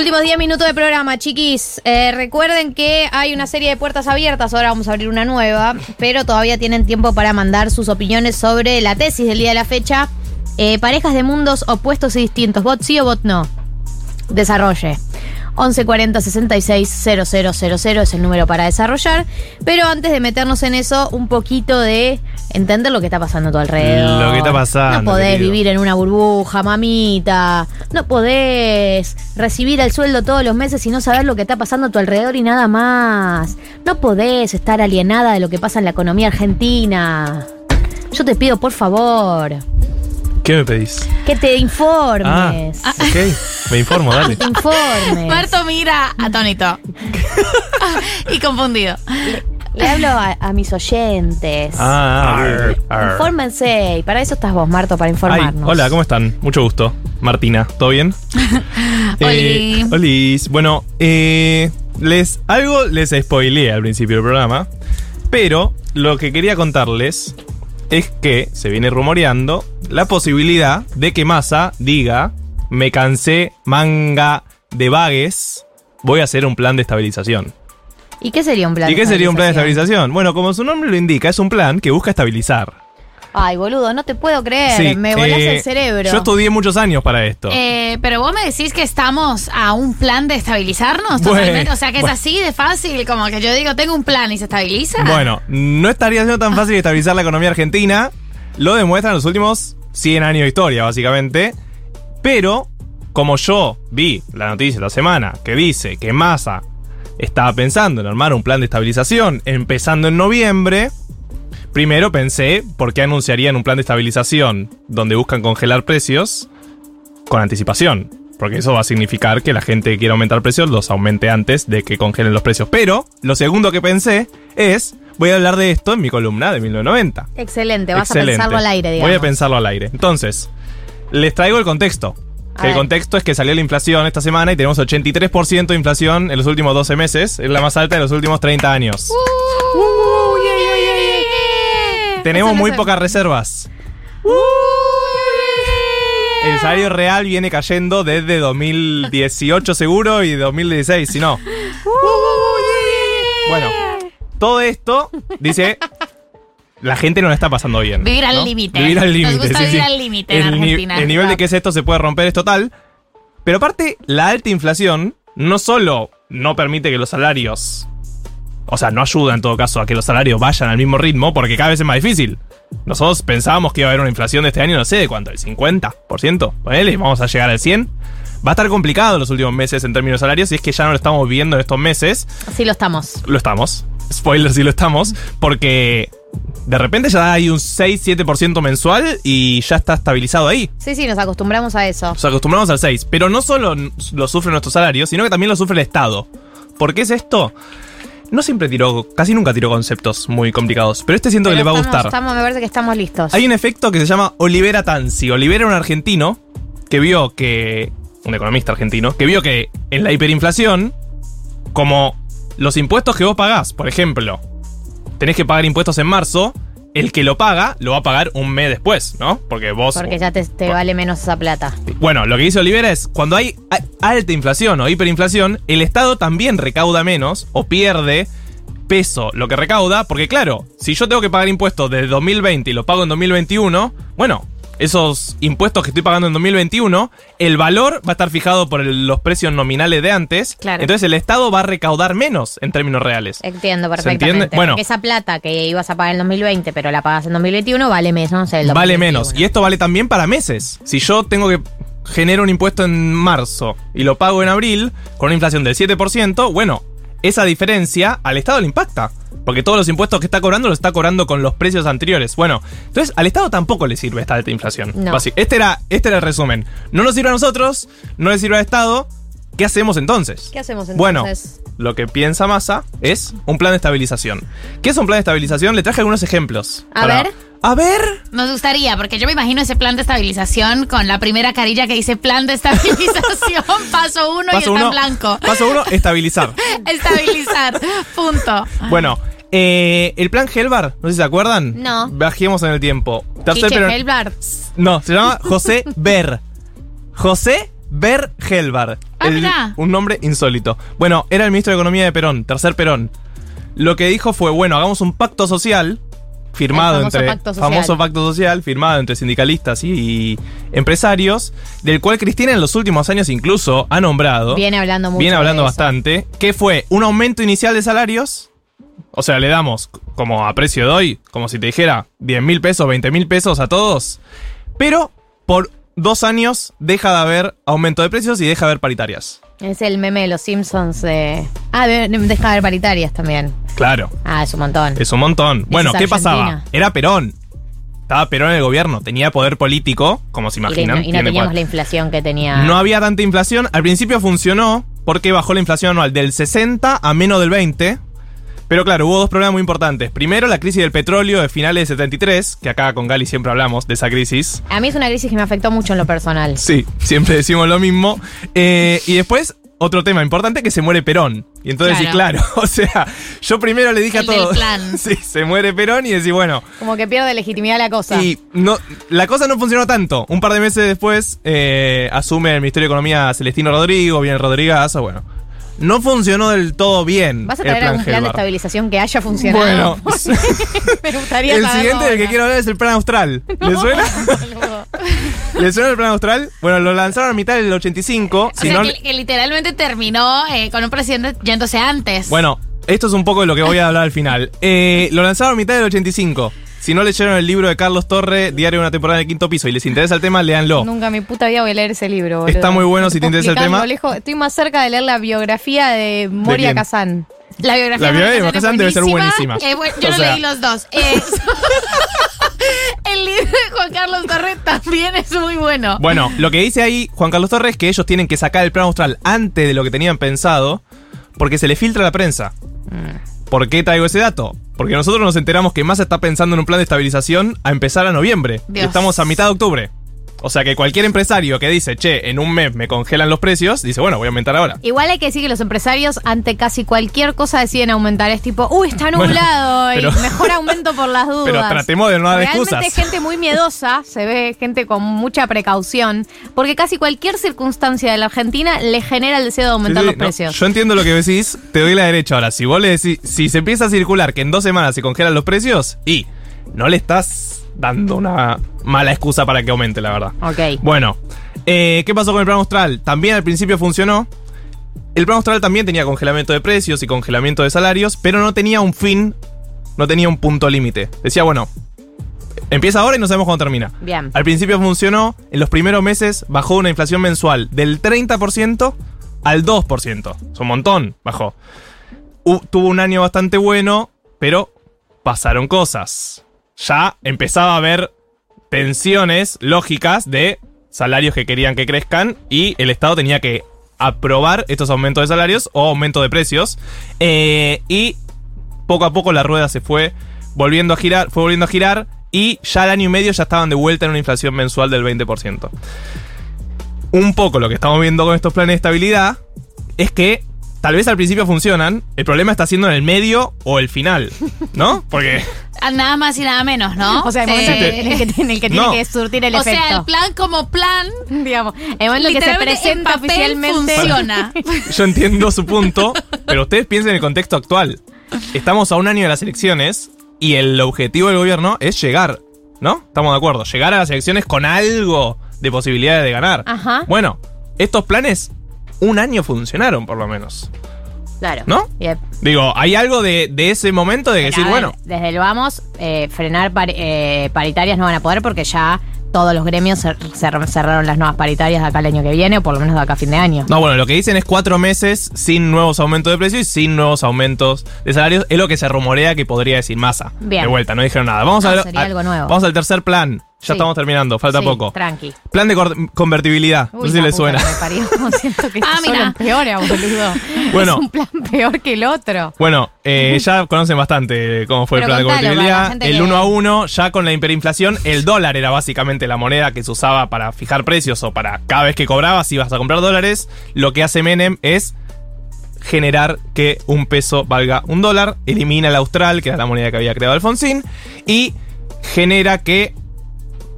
Últimos 10 minutos de programa, chiquis. Eh, recuerden que hay una serie de puertas abiertas, ahora vamos a abrir una nueva, pero todavía tienen tiempo para mandar sus opiniones sobre la tesis del día de la fecha. Eh, parejas de mundos opuestos y distintos, bot sí o bot no. Desarrolle. 1140 66 000 es el número para desarrollar. Pero antes de meternos en eso, un poquito de entender lo que está pasando a tu alrededor. Lo que está pasando, No podés querido. vivir en una burbuja, mamita. No podés recibir el sueldo todos los meses y no saber lo que está pasando a tu alrededor y nada más. No podés estar alienada de lo que pasa en la economía argentina. Yo te pido, por favor, ¿Qué me pedís? que te informes. Ah, ok. Me informo, dale. Te informes. Marto mira atónito. y confundido. Le hablo a, a mis oyentes. Ah, arr, arr. Infórmense. Y para eso estás vos, Marto, para Ay, informarnos. hola, ¿cómo están? Mucho gusto. Martina, ¿todo bien? Eh, olis. Bueno, eh, les, algo les spoileé al principio del programa, pero lo que quería contarles es que se viene rumoreando la posibilidad de que Massa diga, me cansé, manga de vagues, voy a hacer un plan de estabilización. ¿Y qué sería un plan ¿Y de qué sería un plan de estabilización? Bueno, como su nombre lo indica, es un plan que busca estabilizar. Ay, boludo, no te puedo creer. Sí, Me volás eh, el cerebro. Yo estudié muchos años para esto. Eh, pero vos me decís que estamos a un plan de estabilizarnos Bueno, totalmente. O sea que es así de fácil, como que yo digo, tengo un plan y se estabiliza. Bueno, no estaría siendo tan fácil estabilizar la economía argentina. Lo demuestran los últimos 100 años de historia, básicamente. Pero, como yo vi la noticia esta semana que dice que Massa estaba pensando en armar un plan de estabilización empezando en noviembre, primero pensé, ¿por qué anunciarían un plan de estabilización donde buscan congelar precios con anticipación? Porque eso va a significar que la gente que quiere aumentar precios los aumente antes de que congelen los precios. Pero lo segundo que pensé es, voy a hablar de esto en mi columna de 1990. Excelente, vas Excelente. a pensarlo al aire, digamos. Voy a pensarlo al aire. Entonces, les traigo el contexto. A el ver. contexto es que salió la inflación esta semana y tenemos 83% de inflación en los últimos 12 meses. Es la más alta de los últimos 30 años. tenemos muy pocas reservas. El salario real viene cayendo desde 2018 seguro y 2016, si no. Bueno, todo esto dice la gente no la está pasando bien. Vivir al ¿no? límite. Vivir al Nos límite. gusta sí, vivir sí. al límite en El ni- Argentina. El nivel de que es esto se puede romper es total. Pero aparte, la alta inflación no solo no permite que los salarios. O sea, no ayuda en todo caso a que los salarios vayan al mismo ritmo, porque cada vez es más difícil. Nosotros pensábamos que iba a haber una inflación de este año, no sé de cuánto, el 50%. Ponele, vamos a llegar al 100%. Va a estar complicado los últimos meses en términos salarios, y es que ya no lo estamos viendo en estos meses. Sí lo estamos. Lo estamos. Spoiler, sí lo estamos. Porque de repente ya hay un 6-7% mensual y ya está estabilizado ahí. Sí, sí, nos acostumbramos a eso. Nos acostumbramos al 6. Pero no solo lo sufre nuestro salario, sino que también lo sufre el Estado. ¿Por qué es esto? No siempre tiró, casi nunca tiró conceptos muy complicados. Pero este siento que le va a gustar. estamos- me parece que estamos listos. Hay un efecto que se llama Olivera Tansi. Olivera era un argentino que vio que. Un economista argentino, que vio que en la hiperinflación, como los impuestos que vos pagás, por ejemplo, tenés que pagar impuestos en marzo, el que lo paga lo va a pagar un mes después, ¿no? Porque vos. Porque ya te, te vale menos esa plata. Bueno, lo que dice Olivera es, cuando hay alta inflación o hiperinflación, el Estado también recauda menos o pierde peso lo que recauda, porque claro, si yo tengo que pagar impuestos desde 2020 y lo pago en 2021, bueno, esos impuestos que estoy pagando en 2021, el valor va a estar fijado por el- los precios nominales de antes, Claro. entonces el Estado va a recaudar menos en términos reales. Entiendo ¿Se perfectamente. Bueno. Esa plata que ibas a pagar en 2020, pero la pagas en 2021, vale menos. El Vale 2021. menos. Y esto vale también para meses. Si yo tengo que generar un impuesto en marzo y lo pago en abril con una inflación del 7%, bueno, esa diferencia al Estado le impacta. Porque todos los impuestos que está cobrando los está cobrando con los precios anteriores. Bueno, entonces al Estado tampoco le sirve esta alta inflación. No. Este era, este era el resumen. No nos sirve a nosotros, no le sirve al Estado. ¿Qué hacemos entonces? ¿Qué hacemos entonces? Bueno, lo que piensa Massa es un plan de estabilización. ¿Qué es un plan de estabilización? Le traje algunos ejemplos. A ver. A ver. Nos gustaría, porque yo me imagino ese plan de estabilización con la primera carilla que dice plan de estabilización, paso uno y está en blanco. Paso uno, estabilizar. Estabilizar, punto. Bueno, eh, el plan Helbar, no sé si se acuerdan. No. Bajemos en el tiempo. Tercer pero- Helbart. No, se llama José Ber. José Ber Helvar. Ah, El- mirá. un nombre insólito. Bueno, era el ministro de Economía de Perón, tercer Perón. Lo que dijo fue, bueno, hagamos un pacto social firmado famoso entre pacto social. famoso pacto social firmado entre sindicalistas y empresarios, del cual Cristina en los últimos años incluso ha nombrado Viene hablando mucho. viene hablando de eso. bastante, que fue un aumento inicial de salarios. O sea, le damos como a precio de hoy, como si te dijera 10 mil pesos, 20 mil pesos a todos. Pero por dos años deja de haber aumento de precios y deja de haber paritarias. Es el meme de los Simpsons. de- Ah, de- de- deja de haber paritarias también. Claro, Ah, es un montón. es un montón. Bueno, ¿qué pasaba? Era Perón. Estaba Perón en el gobierno, tenía poder político, como se Y, imaginan. y no teníamos cual- la inflación que tenía. No había tanta inflación. Al principio funcionó porque bajó la inflación anual del 60 a menos del 20. Pero claro, hubo dos problemas muy importantes. Primero, la crisis del petróleo de finales de 73, que acá con Gali siempre hablamos de esa crisis. A mí es una crisis que me afectó mucho en lo personal. Sí, siempre decimos lo mismo. Eh, y después, otro tema importante, que se muere Perón. Y entonces, sí, Claro. claro, o sea, yo primero le dije El a todos... Sí, se muere Perón y decís, bueno, Como que pierde legitimidad la cosa. y no, la cosa no funcionó tanto. Un par de meses después eh, asume el Ministerio de Economía Celestino Rodrigo, viene Rodrigazo, bueno. No funcionó del todo bien. ¿Vas a traer algún plan de estabilización que haya funcionado? Bueno, me gustaría el siguiente del que quiero hablar es el plan austral. ¿Le suena? ¿Le suena el plan austral? Bueno, lo lanzaron a mitad del 85. O si sea, no- que, que literalmente terminó eh, con un presidente yéndose antes. Bueno, esto es un poco de lo que voy a hablar al final. Eh, lo lanzaron a mitad del 85. Si no leyeron el libro de Carlos Torre, Diario de una temporada en el quinto piso, y les interesa el tema, léanlo. Nunca en mi puta vida voy a leer ese libro. boludo. Está muy bueno No si te interesa el tema. lejos. Estoy más cerca de leer la biografía de Moria quién? Kazan. la biografía, la biografía de Marcelo Kazan debe ser buenísima. Eh, bueno, yo O no sea- leí los dos. Eh, el libro de Juan Carlos Torres también es muy bueno. Bueno, lo que dice ahí Juan Carlos Torres es que ellos tienen que sacar el plan austral antes de lo que tenían pensado porque se le filtra a la prensa. ¿Por qué traigo ese dato? Porque nosotros nos enteramos que Massa está pensando en un plan de estabilización a empezar a noviembre. Dios. estamos a mitad de octubre. O sea que cualquier empresario que dice, che, en un mes me congelan los precios, dice, bueno, voy a aumentar ahora. Igual hay que decir que los empresarios ante casi cualquier cosa deciden aumentar. Es tipo, uy, está Bueno, nublado pero- y mejor aumento por las dudas. Pero tratemos de no dar Realmente excusas. gente muy miedosa, se ve gente con mucha precaución, porque casi cualquier circunstancia de la Argentina le genera el deseo de aumentar Sí, sí, los no, precios. yo entiendo lo que decís, te doy la derecha ahora. Si vos le decís, si se empieza a circular que en dos semanas se congelan los precios, y no le estás dando una mala excusa para que aumente, la verdad. Ok. Bueno, eh, ¿qué pasó con el plan austral? También al principio funcionó. El plan austral también tenía congelamiento de precios y congelamiento de salarios, pero no tenía un fin, no tenía un punto límite. Decía, bueno, empieza ahora y no sabemos cuándo termina. Bien. Al principio funcionó, en los primeros meses bajó una inflación mensual del 30% al 2%. Es un montón, bajó. U- tuvo un año bastante bueno, pero pasaron cosas. Ya empezaba a haber tensiones lógicas de salarios que querían que crezcan y el Estado tenía que aprobar estos aumentos de salarios o aumento de precios. Eh, y poco a poco la rueda se fue volviendo a girar, fue volviendo a girar y ya al año y medio ya estaban de vuelta en una inflación mensual del 20%. Un poco lo que estamos viendo con estos planes de estabilidad es que tal vez al principio funcionan, el problema está siendo en el medio o el final, ¿no? Porque Nada más y nada menos, ¿no? O sea, el momento en el que, en el que tiene No. que surtir el o efecto. sea, el plan como plan, digamos, el momento en que se presenta papel oficialmente. funciona. yo entiendo su punto, pero ustedes piensen en el contexto actual. Estamos a un año de las elecciones y el objetivo del gobierno es llegar, ¿no? Estamos de acuerdo, llegar a las elecciones con algo de posibilidades de ganar. Ajá. Bueno, estos planes un año funcionaron por lo menos, Claro. ¿no? Yep. Digo, hay algo de, de ese momento de Pero, decir, ver, bueno, Desde el vamos, eh, frenar pari- eh, paritarias no van a poder porque ya todos los gremios cer- cer- cerraron las nuevas paritarias de acá el año que viene, o por lo menos de acá a fin de año. No, bueno, lo que dicen es cuatro meses sin nuevos aumentos de precios y sin nuevos aumentos de salarios. Es lo que se rumorea que podría decir Massa. Bien. De vuelta, no dijeron nada. Vamos No, a ver. sería a- algo nuevo. Vamos al tercer plan. Ya Sí. estamos terminando, falta Sí, poco. Tranqui. Plan de convertibilidad. no sé si le suena. me parió. Siento que Ah, mira. empeora, boludo. Bueno. Es un plan peor que el otro. Bueno, eh, ya conocen bastante cómo fue Pero el plan de contalo, convertibilidad. El que- uno a uno, ya con la hiperinflación, el dólar era básicamente la moneda que se usaba para fijar precios o para cada vez que cobrabas ibas a comprar dólares. Lo que hace Menem es generar que un peso valga un dólar, elimina el austral, que era la moneda que había creado Alfonsín, y genera que,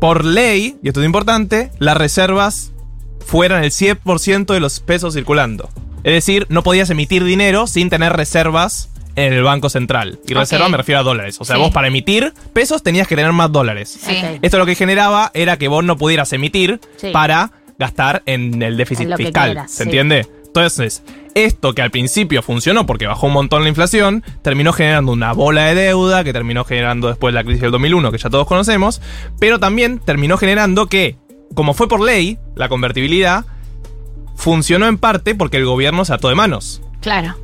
por ley, y esto es importante, las reservas fueran el 100% de los pesos circulando. Es decir, no podías emitir dinero sin tener reservas en el Banco Central. Y Ok. reserva me refiero a dólares. O sea, Sí. vos para emitir pesos tenías que tener más dólares. Sí. Esto lo que generaba era que vos no pudieras emitir Sí. para gastar en el déficit En fiscal. quieras, ¿Se sí. entiende? Entonces, esto que al principio funcionó porque bajó un montón la inflación, terminó generando una bola de deuda que terminó generando después la crisis del 2001, que ya todos conocemos, pero también terminó generando que, como fue por ley, la convertibilidad funcionó en parte porque el gobierno se ató de manos. Claro.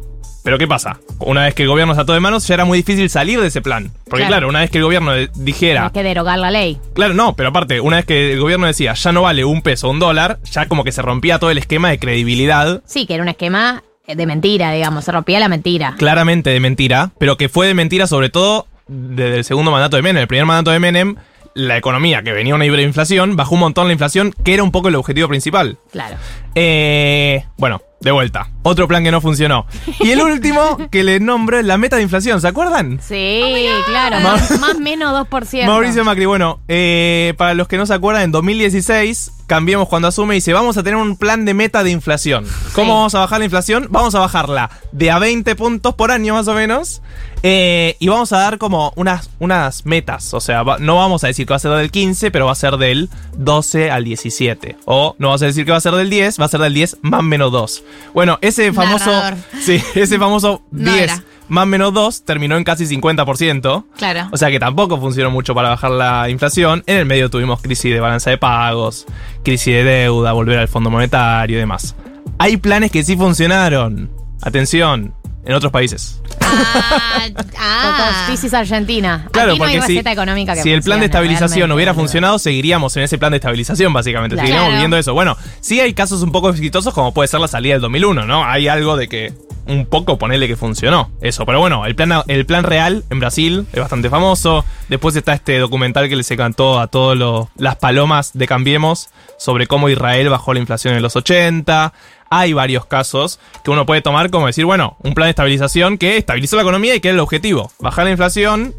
Pero ¿qué pasa? Una vez que el gobierno se ató de manos, ya era muy difícil salir de ese plan. Porque Claro. claro, una vez que el gobierno dijera... Hay que derogar la ley. Claro, no, pero aparte, una vez que el gobierno decía ya no vale un peso, un dólar, ya como que se rompía todo el esquema de credibilidad, Sí, que era un esquema de mentira, digamos. Se rompía la mentira. claramente de mentira, pero que fue de mentira sobre todo desde el segundo mandato de Menem. El primer mandato de Menem, la economía, que venía una hiperinflación, bajó un montón la inflación, que era un poco el objetivo principal. Claro. Eh, bueno, de vuelta. Otro plan que no funcionó. Y el último que le nombro es la meta de inflación, ¿se acuerdan? Sí, claro. Ma- Más, menos 2%. Mauricio Macri, bueno, eh, para los que no se acuerdan, en 2016, Cambiemos cuando asume y dice, vamos a tener un plan de meta de inflación. ¿Cómo Sí. vamos a bajar la inflación? Vamos a bajarla de a 20 puntos por año más o menos. eh, y vamos a dar como unas, unas metas. O sea, va- no vamos a decir que va a ser del 15, pero va a ser del 12 al 17. O no vamos a decir que va a ser del 10, va a ser del 10 más menos 2. Bueno, ese famoso... Narrador. Sí, ese famoso No 10 era. más menos 2 terminó en casi 50%. Claro. O sea que tampoco funcionó mucho para bajar la inflación. En el medio tuvimos crisis de balanza de pagos, crisis de deuda, volver al Fondo Monetario y demás. Hay planes que sí funcionaron. Atención, en otros países. Ah, ah. Crisis Argentina. Claro, Aquí no hay porque si, receta económica que si el plan de estabilización realmente, hubiera funcionado, seguiríamos en ese plan de estabilización, básicamente. Claro. Seguiríamos Claro. viviendo eso. Bueno, sí hay casos un poco exitosos, como puede ser la salida del 2001, ¿no? Hay algo de que un poco ponerle que funcionó eso. Pero bueno, el plan, el plan real en Brasil es bastante famoso. Después está este documental que se cantó a todas las palomas de Cambiemos sobre cómo Israel bajó la inflación en los 80. Hay varios casos que uno puede tomar como decir, bueno, un plan de estabilización que estabilizó la economía y que era el objetivo. Bajar la inflación,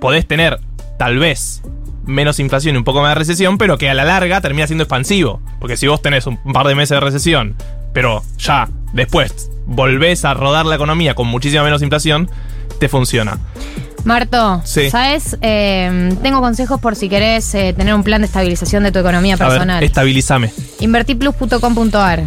podés tener tal vez menos inflación y un poco más de recesión, pero que a la larga termina siendo expansivo. Porque si vos tenés un par de meses de recesión, pero ya después volvés a rodar la economía con muchísima menos inflación, te funciona. Marto, Sí. ¿sabes? Eh, tengo consejos por si querés eh, tener un plan de estabilización de tu economía A personal. ver, estabilízame. Invertiplus.com.ar.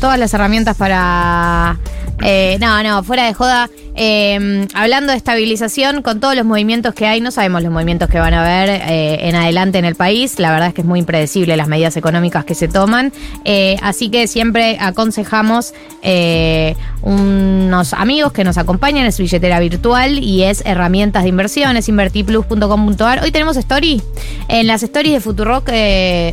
Todas las herramientas para. eh, no, no, fuera de joda. eh, hablando de estabilización, con todos los movimientos que hay, no sabemos los movimientos que van a haber eh, en adelante en el país. La verdad es que es muy impredecible las medidas económicas que se toman. Eh, así que siempre aconsejamos eh, unos amigos que nos acompañan en su billetera virtual y es herramientas de inversiones, invertiplus.com.ar. Hoy tenemos story. En las stories de Futurock,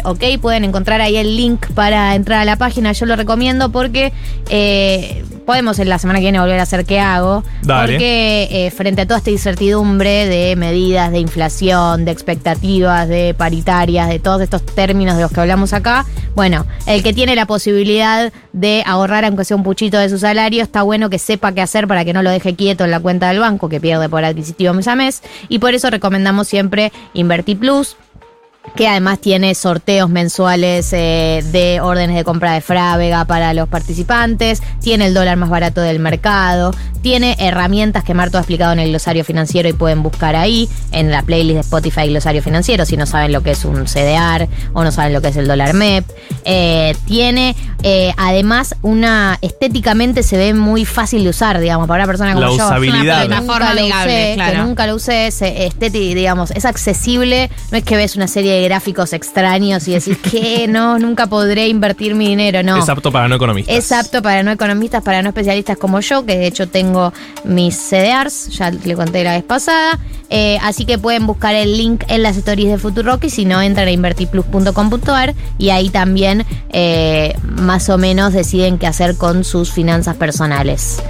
ok, pueden encontrar ahí el link para entrar a la página. Yo lo recomiendo porque eh, podemos en la semana que viene volver a hacer qué hago. Dale. Porque eh, frente a toda esta incertidumbre de medidas de inflación, de expectativas, de paritarias, de todos estos términos de los que hablamos acá, bueno, el que tiene la posibilidad de ahorrar aunque sea un puchito de su salario, está bueno que sepa qué hacer para que no lo deje quieto en la cuenta del banco que pierde por adquisitivo mes a mes. Y por eso recomendamos siempre Inverti Plus que además tiene sorteos mensuales eh, de órdenes de compra de Frávega para los participantes, tiene el dólar más barato del mercado, tiene herramientas que Marto ha explicado en el glosario financiero y pueden buscar ahí, en la playlist de Spotify glosario financiero, si no saben lo que es un CDR o no saben lo que es el dólar MEP. Eh, tiene eh, además una, estéticamente se ve muy fácil de usar, digamos, para una persona como La yo. usabilidad. que Una nunca forma lo amigable, usé, que claro. nunca lo usé, es estético, digamos, es accesible, no es que ves una serie de gráficos extraños y decís que no, nunca podré invertir mi dinero, no. Es apto para no economistas. Es apto para no economistas, para no especialistas como yo, que de hecho tengo mis CDRs, ya le conté la vez pasada. Eh, así que pueden buscar el link en las stories de Futurock y si no, entran a invertiplus.com.ar y ahí también eh, más o menos deciden qué hacer con sus finanzas personales.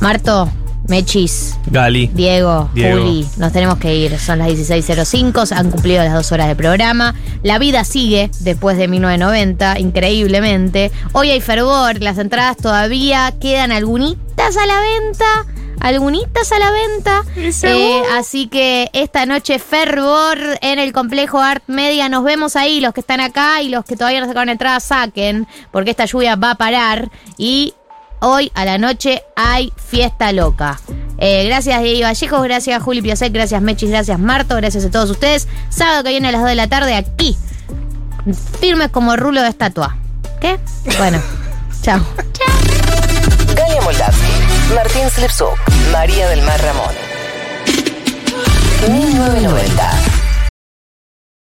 Marto, Mechis, Gali. Diego, Diego. Juli, nos tenemos que ir. Son las 16.05, se han cumplido las dos horas de programa. La vida sigue después de 1990, increíblemente. Hoy hay fervor, las entradas todavía quedan algunitas a la venta. algunitas a la venta. Eh, así que esta noche fervor en el complejo Art Media. Nos vemos ahí, los que están acá y los que todavía no sacaron entrada, saquen, porque esta lluvia va a parar. Y hoy a la noche hay fiesta loca. Eh, gracias Diego Vallejos, gracias Juli Piasek, gracias Mechis, gracias Marto, gracias a todos ustedes. Sábado que viene a las 2 de la tarde aquí, firmes como rulo de estatua. ¿Qué? Bueno, chao. Galia Moldavsky, Martín Slepsuk, María del Mar Ramón. 1990.